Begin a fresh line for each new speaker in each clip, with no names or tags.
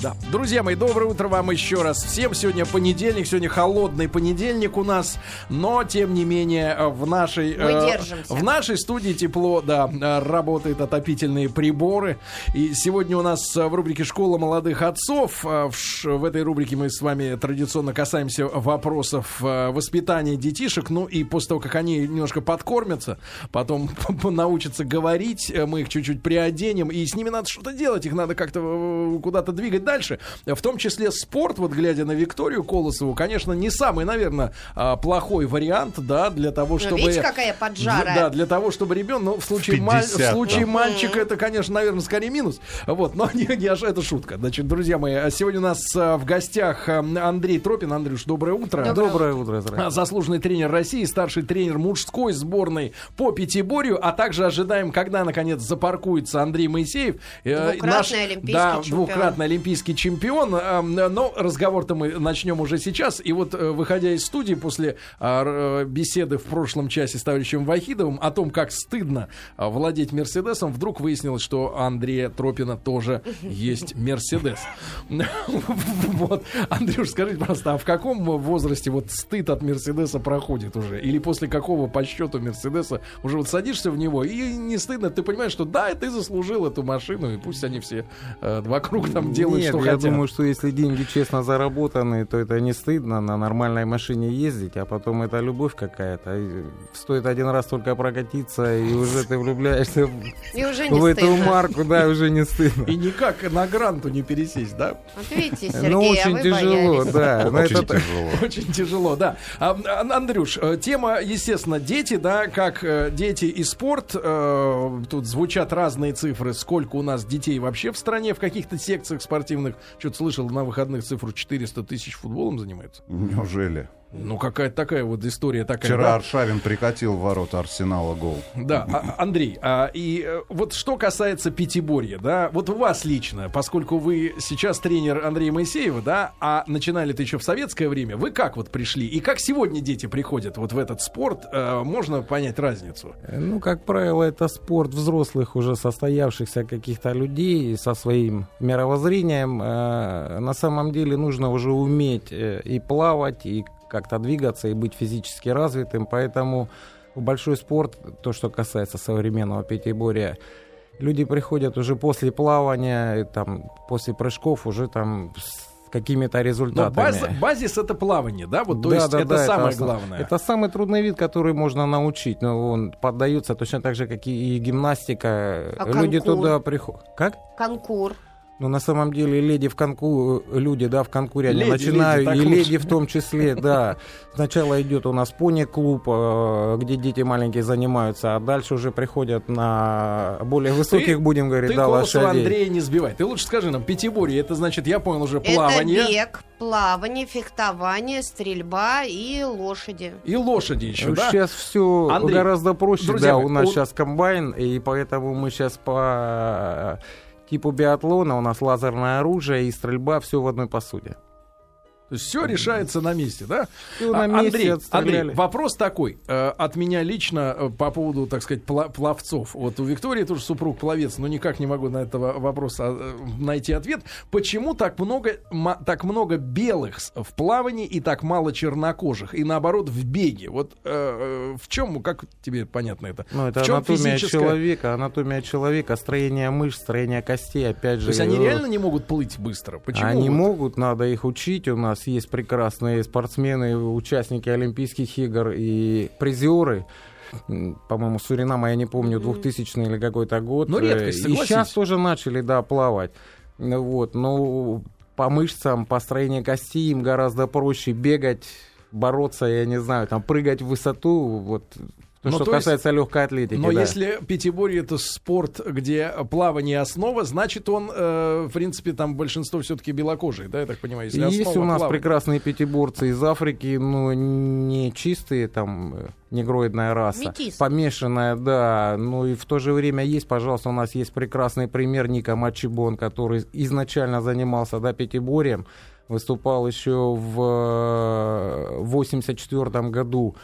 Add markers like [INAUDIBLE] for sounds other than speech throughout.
Да. Друзья мои, доброе утро вам еще раз всем. Сегодня понедельник, сегодня холодный понедельник у нас, но тем не менее в нашей э, в нашей студии тепло, да, работают отопительные приборы. И сегодня у нас в рубрике "Школа молодых отцов" э, в, в этой рубрике мы с вами традиционно касаемся вопросов э, воспитания детишек. Ну и после того, как они немножко подкормятся, потом [LAUGHS] научатся говорить, э, мы их чуть-чуть приоденем, и с ними надо что-то делать, их надо как-то куда-то двигать дальше. В том числе спорт, вот глядя на Викторию Колосову, конечно, не самый, наверное, а, плохой вариант, да, для того, ну, чтобы...
Видите, какая поджара.
Да, для того, чтобы ребенок, ну, в случае, 50, маль, в случае да. мальчика, это, конечно, наверное, скорее минус. Вот, но [LAUGHS] не, не, это шутка. Значит, друзья мои, а сегодня у нас а, в гостях Андрей Тропин. Андрюш, доброе утро.
Доброе, доброе утро. Здравствуйте.
Заслуженный тренер России, старший тренер мужской сборной по пятиборью, а также ожидаем, когда, наконец, запаркуется Андрей Моисеев.
Э, двукратный наш, олимпийский
да,
чемпион.
двукратный олимпийский олимпийский чемпион. Но разговор-то мы начнем уже сейчас. И вот, э, выходя из студии после а, беседы в прошлом часе с товарищем Вахидовым о том, как стыдно а, владеть Мерседесом, вдруг выяснилось, что Андрея Тропина тоже есть Мерседес. [LAUGHS] Вот. Андрюш, скажите, пожалуйста, а в каком возрасте вот стыд от Мерседеса проходит уже? Или после какого по счету Мерседеса уже вот садишься в него и не стыдно, ты понимаешь, что да, ты заслужил эту машину, и пусть они все э, вокруг там делают
нет,
что
я
хотят.
думаю, что если деньги честно заработаны, то это не стыдно на нормальной машине ездить, а потом это любовь какая-то. Стоит один раз только прокатиться, и уже ты влюбляешься
и уже
в эту марку, да, уже не стыдно.
И никак на гранту не пересесть, да?
Вот видите, Сергей,
Ну, очень
а
тяжело, да. [LAUGHS]
Очень тяжело. [LAUGHS]
Очень тяжело, да. А, Андрюш, э, тема, естественно, дети, да, как э, дети и спорт. Э, тут звучат разные цифры, сколько у нас детей вообще в стране в каких-то секциях спортивных спортивных, что-то слышал на выходных цифру 400 тысяч футболом занимаются.
Неужели?
Ну, какая-то такая вот история такая.
Вчера да? Аршавин прикатил в ворота Арсенала гол.
Да, а, Андрей, а, и э, вот что касается пятиборья, да, вот у вас лично, поскольку вы сейчас тренер Андрея Моисеева, да, а начинали это еще в советское время, вы как вот пришли? И как сегодня дети приходят вот в этот спорт? А, можно понять разницу?
Ну, как правило, это спорт взрослых, уже состоявшихся каких-то людей со своим мировоззрением. А, на самом деле нужно уже уметь и плавать, и как-то двигаться и быть физически развитым. Поэтому большой спорт, то, что касается современного пятиборья, люди приходят уже после плавания, там, после прыжков уже там с какими-то результатами. Но баз,
базис это плавание, да? Вот, то да, есть да, это да, самое это, главное.
Это самый трудный вид, который можно научить. Но он поддается точно так же, как и гимнастика.
А
Люди
конкур?
туда приходят. Как?
Конкур.
Ну, на самом деле, леди в конку, люди, да, в конкуре, они
леди,
начинают,
леди,
и лучше. леди в том числе, [LAUGHS] да. Сначала идет у нас пони-клуб, э, где дети маленькие занимаются, а дальше уже приходят на более высоких, ты, будем говорить,
ты
да, лошадей.
Андрея не сбивай. Ты лучше скажи нам, пятиборье, это значит, я понял уже, плавание.
Это бег, плавание, фехтование, стрельба и лошади.
И лошади еще, да?
Сейчас все Андрей, гораздо проще, друзья, да, у нас он... сейчас комбайн, и поэтому мы сейчас по типу биатлона у нас лазерное оружие и стрельба все в одной посуде.
То есть все решается на месте, да?
Все на месте
Андрей, Андрей, вопрос такой э, от меня лично э, по поводу, так сказать, пловцов. Вот у Виктории тоже супруг пловец, но никак не могу на этого вопроса э, найти ответ. Почему так много, так много белых в плавании и так мало чернокожих? И наоборот в беге. Вот в чем, как тебе понятно это?
Ну, это анатомия физическая... человека, анатомия человека, строение мышц, строение костей, опять же. То
есть они реально не могут плыть быстро? Почему?
Они вот? могут, надо их учить. У нас нас есть прекрасные спортсмены, участники Олимпийских игр и призеры. По-моему, Суринама, я не помню, 2000 или какой-то год.
Ну, редкость,
И сейчас тоже начали, да, плавать. Вот, но по мышцам, по строению костей им гораздо проще бегать, бороться, я не знаю, там прыгать в высоту, вот то, ну, что то касается есть, легкой атлетики.
Но
да.
если пятиборье это спорт, где плавание основа, значит он, э, в принципе, там большинство все-таки белокожие, да, я так понимаю. Если
есть у нас
плавания.
прекрасные пятиборцы из Африки, но не чистые, там, э, негроидная раса.
Метис.
Помешанная, да. Ну и в то же время есть, пожалуйста, у нас есть прекрасный пример Ника Мачибон, который изначально занимался, да, пятиборьем, выступал еще в 84 э, году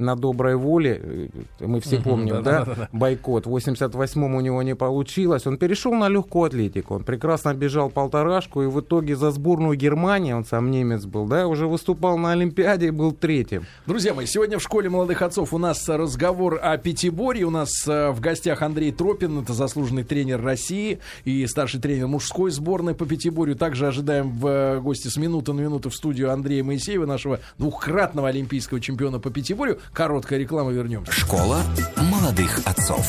на доброй воле, э, мы все помним, да, бойкот, в 88-м у него не получилось, он перешел на легкую атлетику, он прекрасно бежал полторашку, и в итоге за сборную Германии, он сам немец был, да, уже выступал на Олимпиаде и был третьим.
Друзья мои, сегодня в школе молодых отцов у нас разговор о пятиборье, у нас э, в гостях Андрей Тропин, это заслуженный тренер России и старший тренер мужской сборной по пятиборью. Также ожидаем в э, гости с минуты на минуту в студию Андрея Моисеева, нашего двухкратного олимпийского чемпиона по пятиборью. Короткая реклама, вернемся.
Школа молодых отцов.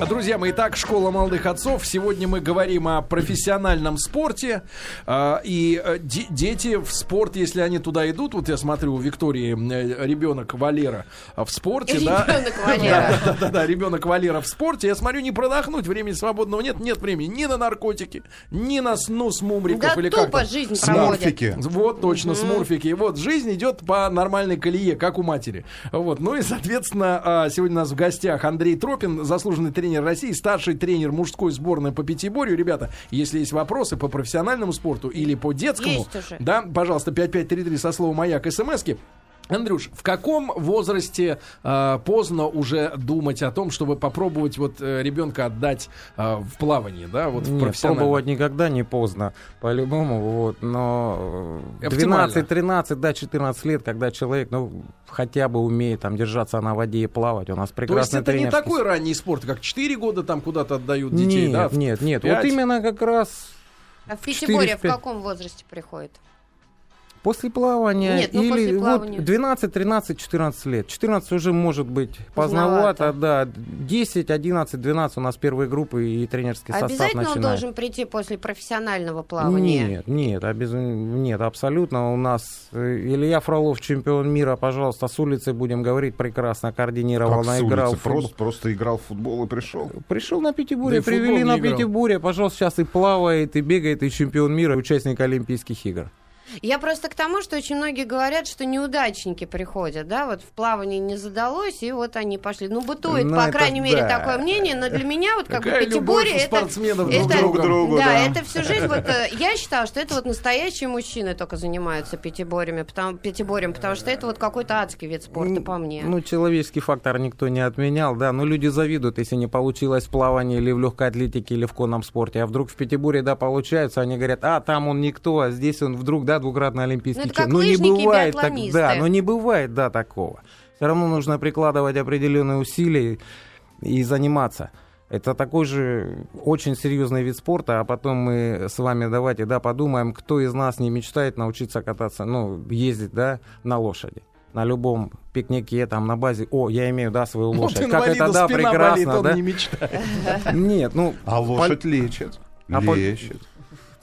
Друзья мои, итак, школа молодых отцов. Сегодня мы говорим о профессиональном спорте. Э, и э, дети в спорт, если они туда идут, вот я смотрю, у Виктории э, ребенок Валера в спорте,
да? Ребенок [LAUGHS] Валера.
Да, да, да, да, ребенок Валера в спорте. Я смотрю, не продохнуть, времени свободного нет, нет времени ни на наркотики, ни на сну с мумриков
да
или
тупо
как
жизнь
Смурфики.
Вот, точно, mm-hmm. смурфики. Вот, жизнь идет по нормальной колее, как у матери. Вот, ну и, соответственно, а, сегодня у нас в гостях Андрей Тропин, заслуженный тренер России, старший тренер мужской сборной по пятиборью. Ребята, если есть вопросы по профессиональному спорту или по детскому, да, пожалуйста, 5533 со словом «Маяк» смски. Андрюш, в каком возрасте э, поздно уже думать о том, чтобы попробовать вот э, ребенка отдать э, в плавание, да, вот в
Нет, пробовать никогда не поздно, по-любому, вот, но 12-13, да, 14 лет, когда человек, ну, хотя бы умеет там держаться на воде и плавать, у нас прекрасный
То есть это не такой ранний спорт, как 4 года там куда-то отдают детей,
нет,
да?
Нет, нет, 5? вот именно как раз...
А в пятиборе в каком возрасте приходит?
После плавания
Нет, ну, или после плавания.
вот 12, 13, 14 лет. 14 уже может быть поздновато, да. 10, 11, 12 у нас первые группы и тренерский состав
Обязательно
начинает.
он должен прийти после профессионального плавания?
Нет, нет, обез... нет, абсолютно. У нас э, Илья Фролов, чемпион мира, пожалуйста, с улицы будем говорить, прекрасно координировал,
как
наиграл.
Улицы? Просто, просто играл в футбол и пришел?
Пришел на Пятибуре, да привели на Пятибуре, пожалуйста, сейчас и плавает, и бегает, и чемпион мира, участник Олимпийских игр.
Я просто к тому, что очень многие говорят, что неудачники приходят, да, вот в плавании не задалось, и вот они пошли. Ну, бытует, ну, по крайней да. мере, такое мнение, но для меня вот как
Какая
бы пятиборье это...
это,
друг
другу,
да, да, это всю жизнь, вот э, я считала, что это вот настоящие мужчины только занимаются пятиборьями, потому, пятиборьем, потому что это вот какой-то адский вид спорта, по мне.
Ну, человеческий фактор никто не отменял, да, но люди завидуют, если не получилось в плавании или в легкой атлетике или в конном спорте, а вдруг в пятиборе, да, получается, они говорят, а, там он никто, а здесь он вдруг, да, двукратный олимпийский
ну, чемпион. Ну, не бывает так,
да, но не бывает, да, такого. Все равно нужно прикладывать определенные усилия и заниматься. Это такой же очень серьезный вид спорта, а потом мы с вами давайте, да, подумаем, кто из нас не мечтает научиться кататься, ну, ездить, да, на лошади на любом пикнике, там, на базе, о, я имею, да, свою ну, лошадь. как это, да, прекрасно,
болит,
да?
Не мечтает.
Нет, ну...
А лошадь лечит. А лечит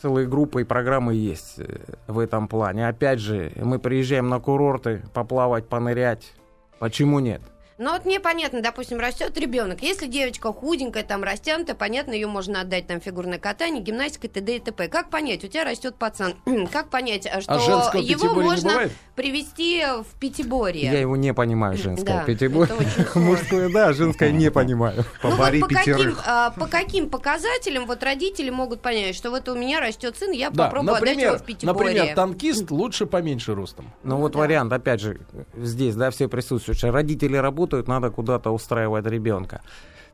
целые группы и программы есть э, в этом плане. Опять же, мы приезжаем на курорты поплавать, понырять. Почему нет?
Ну вот мне понятно, допустим, растет ребенок. Если девочка худенькая, там растянутая, понятно, ее можно отдать там фигурное катание, гимнастика, т.д. и т.п. Как понять, у тебя растет пацан, [CLEARS THROAT] как понять, а что а его можно привести в пятиборье?
Я его не понимаю, женское да, пятиборье. Мужское, да, женское не понимаю.
Ну вот по каким, а, по каким показателям вот родители могут понять, что вот у меня растет сын, я да, попробую например, отдать его в пятиборье?
Например, танкист лучше поменьше ростом.
Ну вот да. вариант, опять же, здесь, да, все присутствующие. Родители работают работают, надо куда-то устраивать ребенка.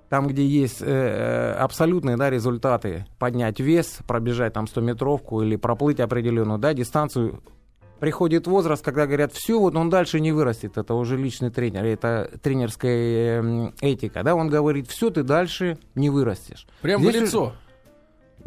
Там, где есть э, э, абсолютные да, результаты, поднять вес, пробежать там 100-метровку или проплыть определенную да, дистанцию, приходит возраст, когда говорят, все, вот он дальше не вырастет, это уже личный тренер, это тренерская э, этика, да, он говорит, все, ты дальше не вырастешь.
Прям Здесь в лицо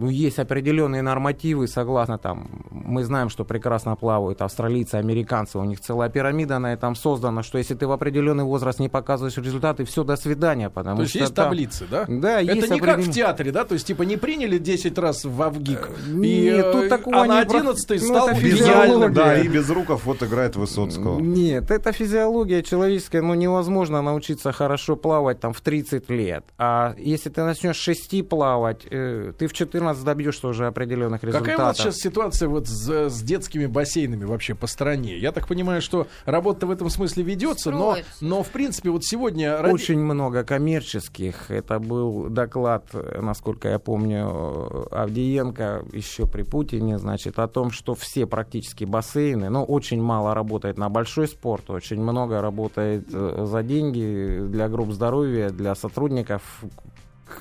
ну, есть определенные нормативы, согласно там, мы знаем, что прекрасно плавают австралийцы, американцы, у них целая пирамида на этом создана, что если ты в определенный возраст не показываешь результаты, все, до свидания, потому
То есть
что
есть там... таблицы, да?
Да,
Это
есть
не определен... как в театре, да? То есть, типа, не приняли 10 раз в Авгик,
Нет, и, тут такого
а на 11
про...
стал
ну,
идеальным. Да, и без руков вот играет Высоцкого.
Нет, это физиология человеческая, ну, невозможно научиться хорошо плавать там в 30 лет. А если ты начнешь 6 плавать, э, ты в 14 нас добьешься уже определенных результатов.
Какая у нас сейчас ситуация вот с, с детскими бассейнами вообще по стране? Я так понимаю, что работа в этом смысле ведется, но, но в принципе вот сегодня...
Очень много коммерческих. Это был доклад, насколько я помню, Авдиенко еще при Путине, значит, о том, что все практически бассейны, но очень мало работает на большой спорт, очень много работает э, за деньги для групп здоровья, для сотрудников,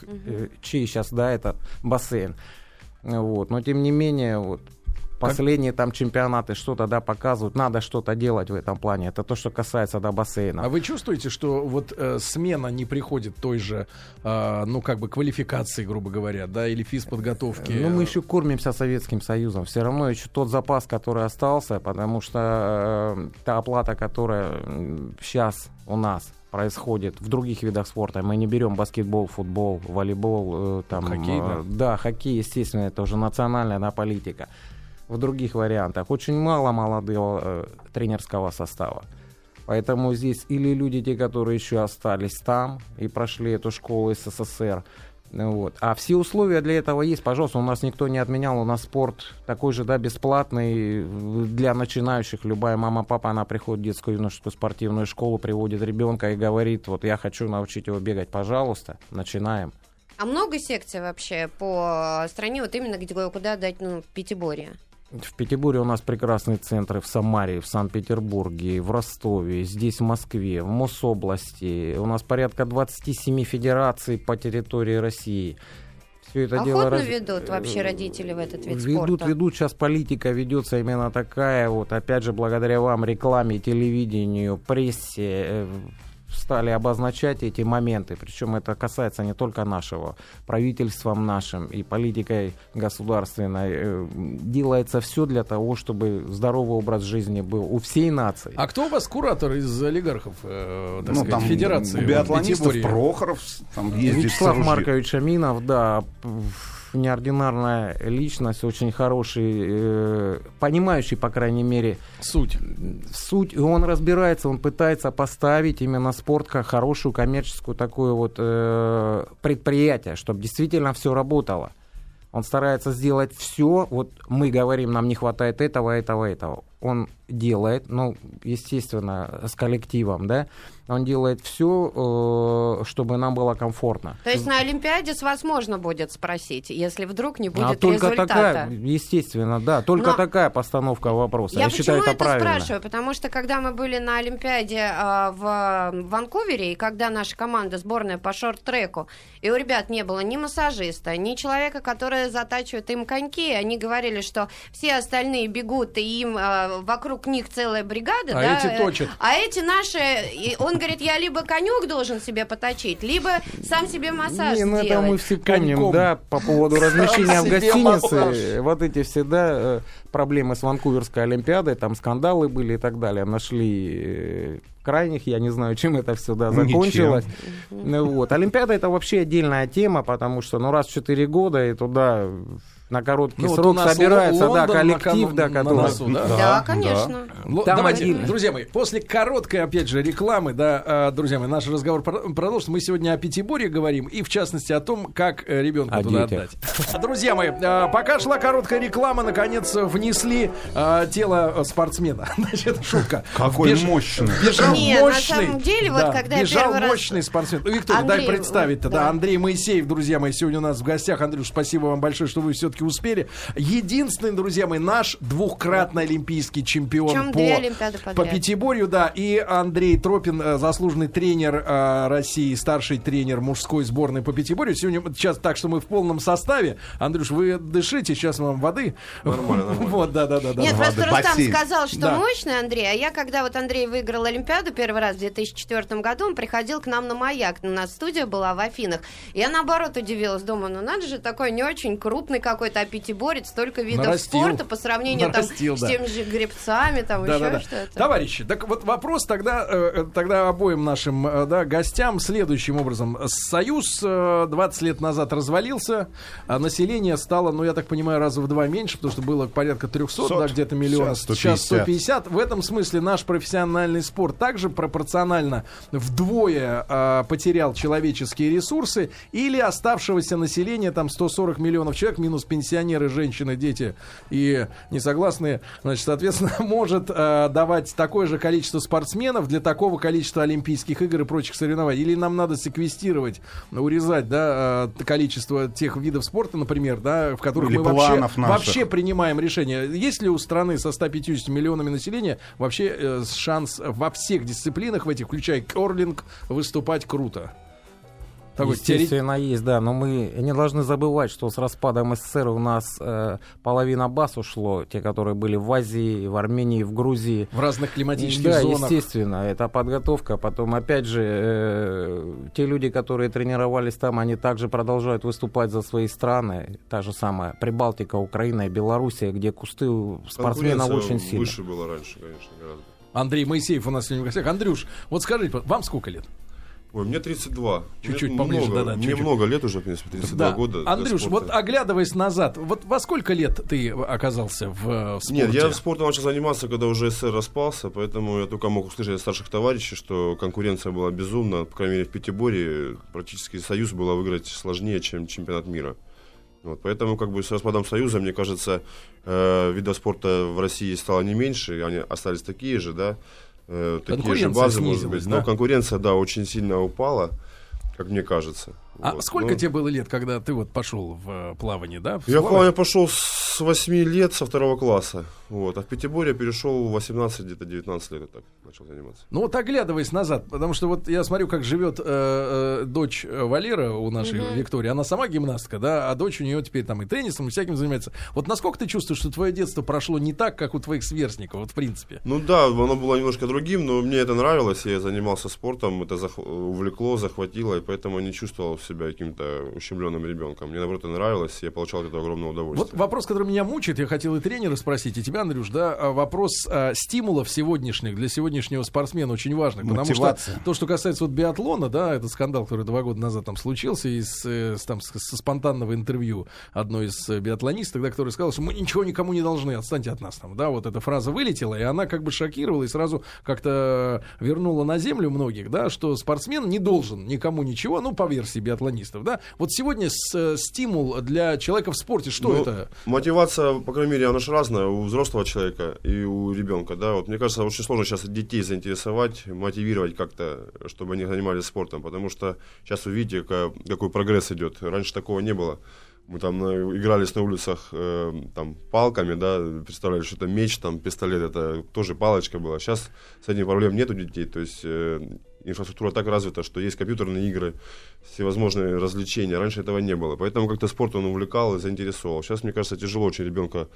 угу. чей сейчас, да, это бассейн. Вот. Но тем не менее, вот, Последние там чемпионаты что-то, да, показывают. Надо что-то делать в этом плане. Это то, что касается, да, бассейна.
А вы чувствуете, что вот э, смена не приходит той же, э, ну, как бы квалификации, грубо говоря, да, или физподготовки?
Ну, мы еще кормимся Советским Союзом. Все равно еще тот запас, который остался, потому что э, та оплата, которая сейчас у нас происходит в других видах спорта. Мы не берем баскетбол, футбол, волейбол, э, там,
хоккей, да?
Э, да, хоккей, естественно, это уже национальная да, политика. В других вариантах очень мало молодого э, тренерского состава. Поэтому здесь или люди, те, которые еще остались там и прошли эту школу СССР, вот. А все условия для этого есть, пожалуйста, у нас никто не отменял, у нас спорт такой же, да, бесплатный для начинающих. Любая мама, папа, она приходит в детскую юношескую спортивную школу, приводит ребенка и говорит, вот я хочу научить его бегать, пожалуйста, начинаем.
А много секций вообще по стране, вот именно где, куда дать, ну, в Пятиборье?
В Петербурге у нас прекрасные центры в Самаре, в Санкт-Петербурге, в Ростове, здесь в Москве, в Мособласти. У нас порядка 27 федераций по территории России.
Все это Охотно дело раз... ведут вообще родители в этот вид
ведут,
спорта?
Ведут, сейчас политика ведется именно такая, вот опять же благодаря вам, рекламе, телевидению, прессе, э, стали обозначать эти моменты. Причем это касается не только нашего, правительством нашим и политикой государственной. Э, делается все для того, чтобы здоровый образ жизни был у всей нации.
А кто у вас куратор из олигархов, э, так ну, сказать, там федерации?
Биатлонистов Прохоров
там Вячеслав Маркович Аминов, да, неординарная личность, очень хороший, э, понимающий, по крайней мере,
суть.
Суть, и он разбирается, он пытается поставить именно спорт как хорошую коммерческую такую вот э, предприятие, чтобы действительно все работало. Он старается сделать все. Вот мы говорим, нам не хватает этого, этого, этого. Он делает, ну, естественно, с коллективом, да, он делает все, э, чтобы нам было комфортно.
То есть на Олимпиаде с вас можно будет спросить, если вдруг не будет а только результата.
Такая, естественно, да, только Но такая постановка вопроса. Я,
я
считаю, это, это правильно.
спрашиваю, потому что когда мы были на Олимпиаде э, в Ванкувере, и когда наша команда сборная по шорт-треку, и у ребят не было ни массажиста, ни человека, который затачивает им коньки, они говорили, что все остальные бегут, и им э, вокруг них целая бригада,
а
да,
эти точат.
а эти наши, он говорит, я либо конек должен себе поточить, либо сам себе массаж Не, ну
это мы все помним, Коньком. да, по поводу размещения в гостинице. Вот эти всегда э, проблемы с Ванкуверской Олимпиадой, там скандалы были и так далее. Нашли э, крайних, я не знаю, чем это все да, закончилось. Ничем. Вот. Олимпиада это вообще отдельная тема, потому что ну раз в 4 года и туда на короткий ну, срок вот собирается, Лондон да, коллектив, да, который... На носу,
да? Да, конечно.
Да. Там Давайте, один... друзья мои, после короткой, опять же, рекламы, да, а, друзья мои, наш разговор продолжится. Мы сегодня о Пятиборе говорим и, в частности, о том, как э, ребенка о туда детях. отдать. Друзья мои, а, пока шла короткая реклама, наконец внесли а, тело спортсмена. [LAUGHS] Значит, шутка.
Какой Беж... мощный.
Бежал
Не,
мощный.
на самом деле, вот
да,
когда
бежал мощный раз... спортсмен. Ну, Виктория, Андрей, дай представить-то, да. да, Андрей Моисеев, друзья мои, сегодня у нас в гостях. Андрюш, спасибо вам большое, что вы все-таки успели. Единственный, друзья мои, наш двухкратный олимпийский чемпион по, по пятиборью, да, и Андрей Тропин, э, заслуженный тренер э, России, старший тренер мужской сборной по пятиборью. Сегодня сейчас так, что мы в полном составе. Андрюш, вы дышите, сейчас вам воды.
Нормально, нормально. [LAUGHS]
Вот, да, да, да.
Нет, да. просто Рустам Бассейн. сказал, что да. мощный Андрей, а я, когда вот Андрей выиграл Олимпиаду первый раз в 2004 году, он приходил к нам на маяк. У нас студия была в Афинах. Я, наоборот, удивилась, думаю, ну надо же, такой не очень крупный какой какой-то аппетиборец, столько видов нарастил. спорта по сравнению нарастил, там, да. с теми же гребцами, там да, еще да, да. что-то.
Товарищи, так вот вопрос тогда, э, тогда обоим нашим э, да, гостям следующим образом. Союз 20 лет назад развалился, а население стало, ну, я так понимаю, раза в два меньше, потому что было порядка 300, да, где-то миллионов. Сейчас 150. Сейчас 150. В этом смысле наш профессиональный спорт также пропорционально вдвое э, потерял человеческие ресурсы или оставшегося населения там 140 миллионов человек, минус пенсионеры, женщины, дети и несогласные, значит, соответственно, [LAUGHS] может э, давать такое же количество спортсменов для такого количества Олимпийских игр и прочих соревнований. Или нам надо секвестировать, урезать, да, э, количество тех видов спорта, например, да, в которых Или мы вообще, вообще принимаем решение. Есть ли у страны со 150 миллионами населения вообще э, шанс во всех дисциплинах в этих, включая керлинг, выступать круто?
Такой Естественно, теорет... есть, да. Но мы не должны забывать, что с распадом СССР у нас э, половина баз ушло, те, которые были в Азии, в Армении, в Грузии.
В разных климатических
да,
зонах.
Да, естественно, это подготовка. Потом, опять же, э, те люди, которые тренировались там, они также продолжают выступать за свои страны. Та же самая Прибалтика, Украина и Белоруссия, где кусты спортсменов очень сильно.
выше было раньше, конечно, гораздо.
Андрей Моисеев у нас сегодня в гостях. Андрюш, вот скажите, вам сколько лет?
Ой, мне 32.
Чуть-чуть поближе,
много,
да, да.
Мне чуть-чуть. много лет уже, в принципе, 32 да. года.
Андрюш, вот оглядываясь назад, вот во сколько лет ты оказался в, в спорте?
Нет, я спортом начал заниматься, когда уже СССР распался, поэтому я только мог услышать от старших товарищей, что конкуренция была безумна, по крайней мере, в Пятиборе практически союз было выиграть сложнее, чем чемпионат мира. Вот, поэтому как бы с распадом Союза, мне кажется, э, видов спорта в России стало не меньше, они остались такие же, да, э, такие же базы, может быть. Да? Но конкуренция, да, очень сильно упала, как мне кажется.
А вот. сколько ну, тебе было лет, когда ты вот пошел в э, плавание, да? В
я плавание пошел с 8 лет, со второго класса. Вот. А в Пятиборе перешел в 18, где-то 19 лет так начал заниматься.
Ну вот оглядываясь назад, потому что вот я смотрю, как живет э, э, дочь Валера у нашей угу. Виктории. Она сама гимнастка, да, а дочь у нее теперь там и теннисом, и всяким занимается. Вот насколько ты чувствуешь, что твое детство прошло не так, как у твоих сверстников, вот в принципе?
Ну да, оно было немножко другим, но мне это нравилось, я занимался спортом, это зах- увлекло, захватило, и поэтому не чувствовал себя каким-то ущемленным ребенком. Мне, наоборот, это нравилось, я получал этого огромное удовольствие.
Вот вопрос, который меня мучает, я хотел и тренера спросить, и тебя, Андрюш, да, а вопрос а, стимулов сегодняшних для сегодняшнего спортсмена очень важный. Потому что то, что касается вот биатлона, да, этот скандал, который два года назад там случился, из, э, с, там, со спонтанного интервью одной из э, биатлонисток, да, которая сказала, что мы ничего никому не должны, отстаньте от нас там, да, вот эта фраза вылетела, и она как бы шокировала и сразу как-то вернула на землю многих, да, что спортсмен не должен никому ничего, ну, по версии биатлонистов, да, вот сегодня с, э, стимул для человека в спорте, что ну, это?
Мотивация, по крайней мере, она же разная у взрослого человека и у ребенка, да. Вот мне кажется, очень сложно сейчас детей заинтересовать, мотивировать как-то, чтобы они занимались спортом, потому что сейчас вы видите, какой прогресс идет. Раньше такого не было. Мы там игрались на улицах э, там палками, да, представляли, что это меч, там пистолет, это тоже палочка была. Сейчас с этим проблем нет у детей, то есть э, инфраструктура так развита, что есть компьютерные игры, всевозможные развлечения. Раньше этого не было. Поэтому как-то спорт он увлекал и заинтересовал. Сейчас, мне кажется, тяжело очень ребенка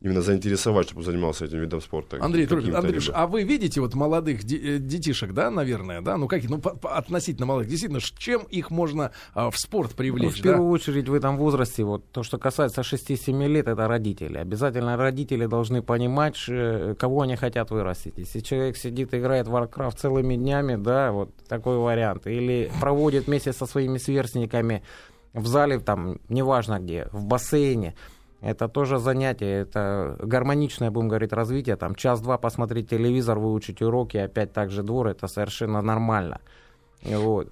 именно заинтересовать, чтобы он занимался этим видом спорта.
Андрей Трубин, Андрюш, а вы видите вот молодых э, детишек, да, наверное, да? Ну, как, ну, по, по, относительно молодых, действительно, чем их можно а, в спорт привлечь? Ну,
в первую да? очередь в этом возрасте, вот то, что касается 6-7 лет, это родители. Обязательно родители должны понимать, кого они хотят вырастить. Если человек сидит и играет в Warcraft целыми днями, да, вот такой вариант. Или проводит вместе со своими сверстниками в зале, там, неважно где, в бассейне, это тоже занятие, это гармоничное, будем говорить, развитие. Там час-два посмотреть телевизор, выучить уроки, опять так же двор, это совершенно нормально. Вот.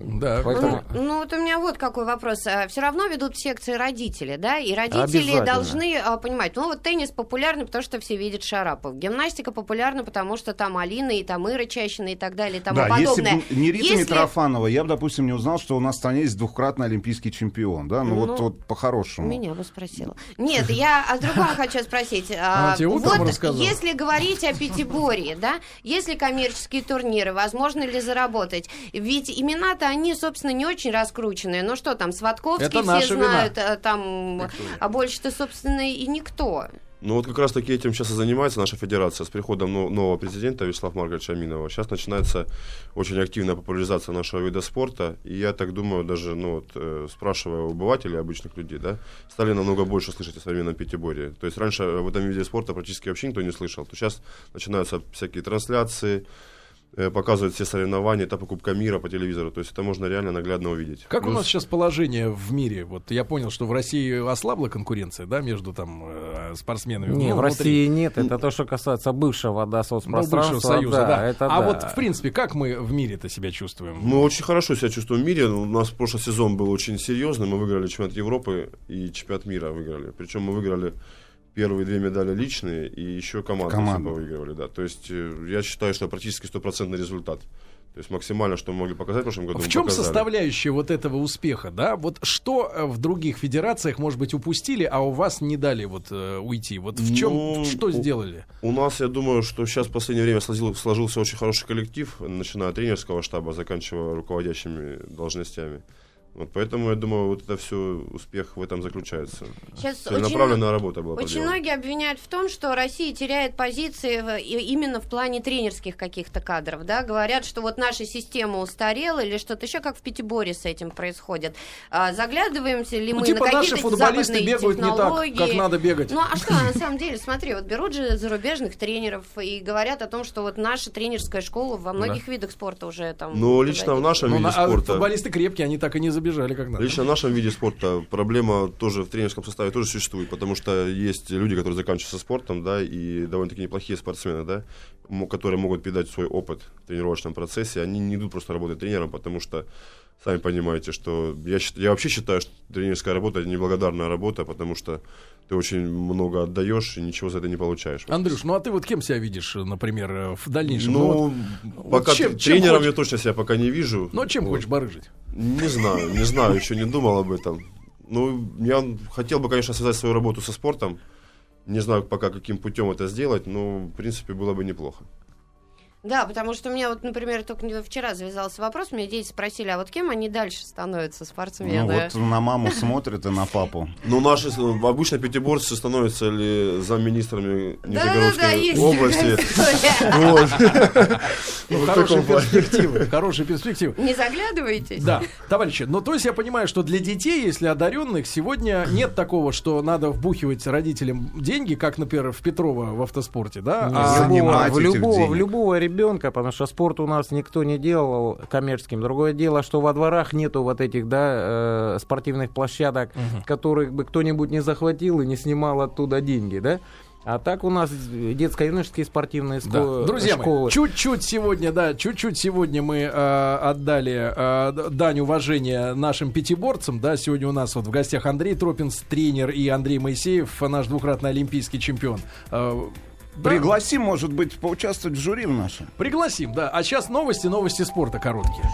Да. Поэтому... Ну, ну, вот у меня вот какой вопрос. А, Все равно ведут секции родители, да? И родители должны а, понимать, ну вот теннис популярный, потому что все видят Шарапов. Гимнастика популярна, потому что там Алина и там Ира Чащина и так далее и тому да, подобное.
Если бы не Рита если... Митрофанова, я бы, допустим, не узнал, что у нас в стране есть двухкратный олимпийский чемпион, да? Ну, ну вот, вот по-хорошему.
Меня бы спросила. Нет, я о другом хочу спросить. [LAUGHS] А, вот если говорить о Пятиборье, да? Если коммерческие турниры, возможно ли заработать? Ведь имена-то они, собственно, не очень раскрученные. Ну что там, Сватковский все знают, вина. Там, а больше-то, собственно, и никто.
Ну вот как раз таки этим сейчас и занимается наша федерация. С приходом нового президента Вячеслава Маргаровича Аминова сейчас начинается очень активная популяризация нашего вида спорта. И я так думаю, даже ну, вот, э, спрашивая у обывателей, обычных людей, да, стали намного больше слышать о современном пятиборье. То есть раньше в этом виде спорта практически вообще никто не слышал. То сейчас начинаются всякие трансляции, показывают все соревнования, этапы Кубка мира по телевизору. То есть это можно реально наглядно увидеть.
Как Плюс... у нас сейчас положение в мире? Вот я понял, что в России ослабла конкуренция, да, между там э, спортсменами.
Нет, ну, в внутри... России нет. Это то, что касается бывшего, да, соцпространства. Ну, бывшего
союза, да. да. Это, а да. вот, в принципе, как мы в мире-то себя чувствуем?
Мы очень хорошо себя чувствуем в мире. У нас прошлый сезон был очень серьезный. Мы выиграли чемпионат Европы и чемпионат мира выиграли. Причем мы выиграли первые две медали личные, и еще команды Команда. выигрывали, да. То есть э, я считаю, что практически стопроцентный результат. То есть максимально, что мы могли показать в прошлом году.
В чем
показали.
составляющая вот этого успеха, да? Вот что э, в других федерациях, может быть, упустили, а у вас не дали вот э, уйти? Вот в чем, ну, что сделали?
У, у нас, я думаю, что сейчас в последнее время сложился, сложился очень хороший коллектив, начиная от тренерского штаба, заканчивая руководящими должностями. Вот поэтому я думаю, вот это все успех в этом заключается.
Сейчас Целенаправленная очень, работа была. Очень проделана. многие обвиняют в том, что Россия теряет позиции в, именно в плане тренерских каких-то кадров, да, говорят, что вот наша система устарела или что-то еще, как в Пятиборе с этим происходит. А, заглядываемся ли ну, мы
типа
на какие-то
футболисты бегают технологии? не так, как надо бегать.
Ну а что, на самом деле, смотри, вот берут же зарубежных тренеров и говорят о том, что вот наша тренерская школа во многих да. видах спорта уже там.
Ну лично в нашем виде ну, спорта.
А футболисты крепкие, они так и не забежали как надо.
Лично в нашем виде спорта проблема тоже в тренерском составе тоже существует, потому что есть люди, которые заканчиваются спортом, да, и довольно-таки неплохие спортсмены, да, которые могут передать свой опыт в тренировочном процессе, они не идут просто работать тренером, потому что сами понимаете, что я, я вообще считаю, что тренерская работа это неблагодарная работа, потому что ты очень много отдаешь и ничего за это не получаешь.
Андрюш, ну а ты вот кем себя видишь, например, в дальнейшем?
Ну, ну вот, пока чем, тренером чем я точно себя пока не вижу.
Ну, а чем вот. хочешь барыжить?
Не знаю, не знаю, еще не думал об этом. Ну, я хотел бы, конечно, связать свою работу со спортом. Не знаю пока, каким путем это сделать, но, в принципе, было бы неплохо.
Да, потому что у меня вот, например, только вчера завязался вопрос, меня дети спросили, а вот кем они дальше становятся спортсмены?
Ну вот на маму смотрят и на папу.
Ну наши обычно пятиборцы становятся ли замминистрами Нижегородской области.
Ну, хорошие перспективы, хорошие перспективы.
Не заглядывайтесь.
Да, товарищи, ну то есть я понимаю, что для детей, если одаренных, сегодня нет такого, что надо вбухивать родителям деньги, как, например, в Петрова в автоспорте, да?
А в любого, в любого ребенка, потому что спорт у нас никто не делал коммерческим. Другое дело, что во дворах нету вот этих, да, э, спортивных площадок, угу. которых бы кто-нибудь не захватил и не снимал оттуда деньги, да? А так у нас детско-юношеские спортивные да. школы.
Друзья мои, чуть-чуть сегодня, да, чуть-чуть сегодня мы э, отдали э, дань уважения нашим пятиборцам. Да, сегодня у нас вот в гостях Андрей Тропинс, тренер, и Андрей Моисеев, наш двукратный олимпийский чемпион. Э?
Пригласим, может быть, поучаствовать в жюри в нашем.
Пригласим, да. А сейчас новости, новости спорта короткие.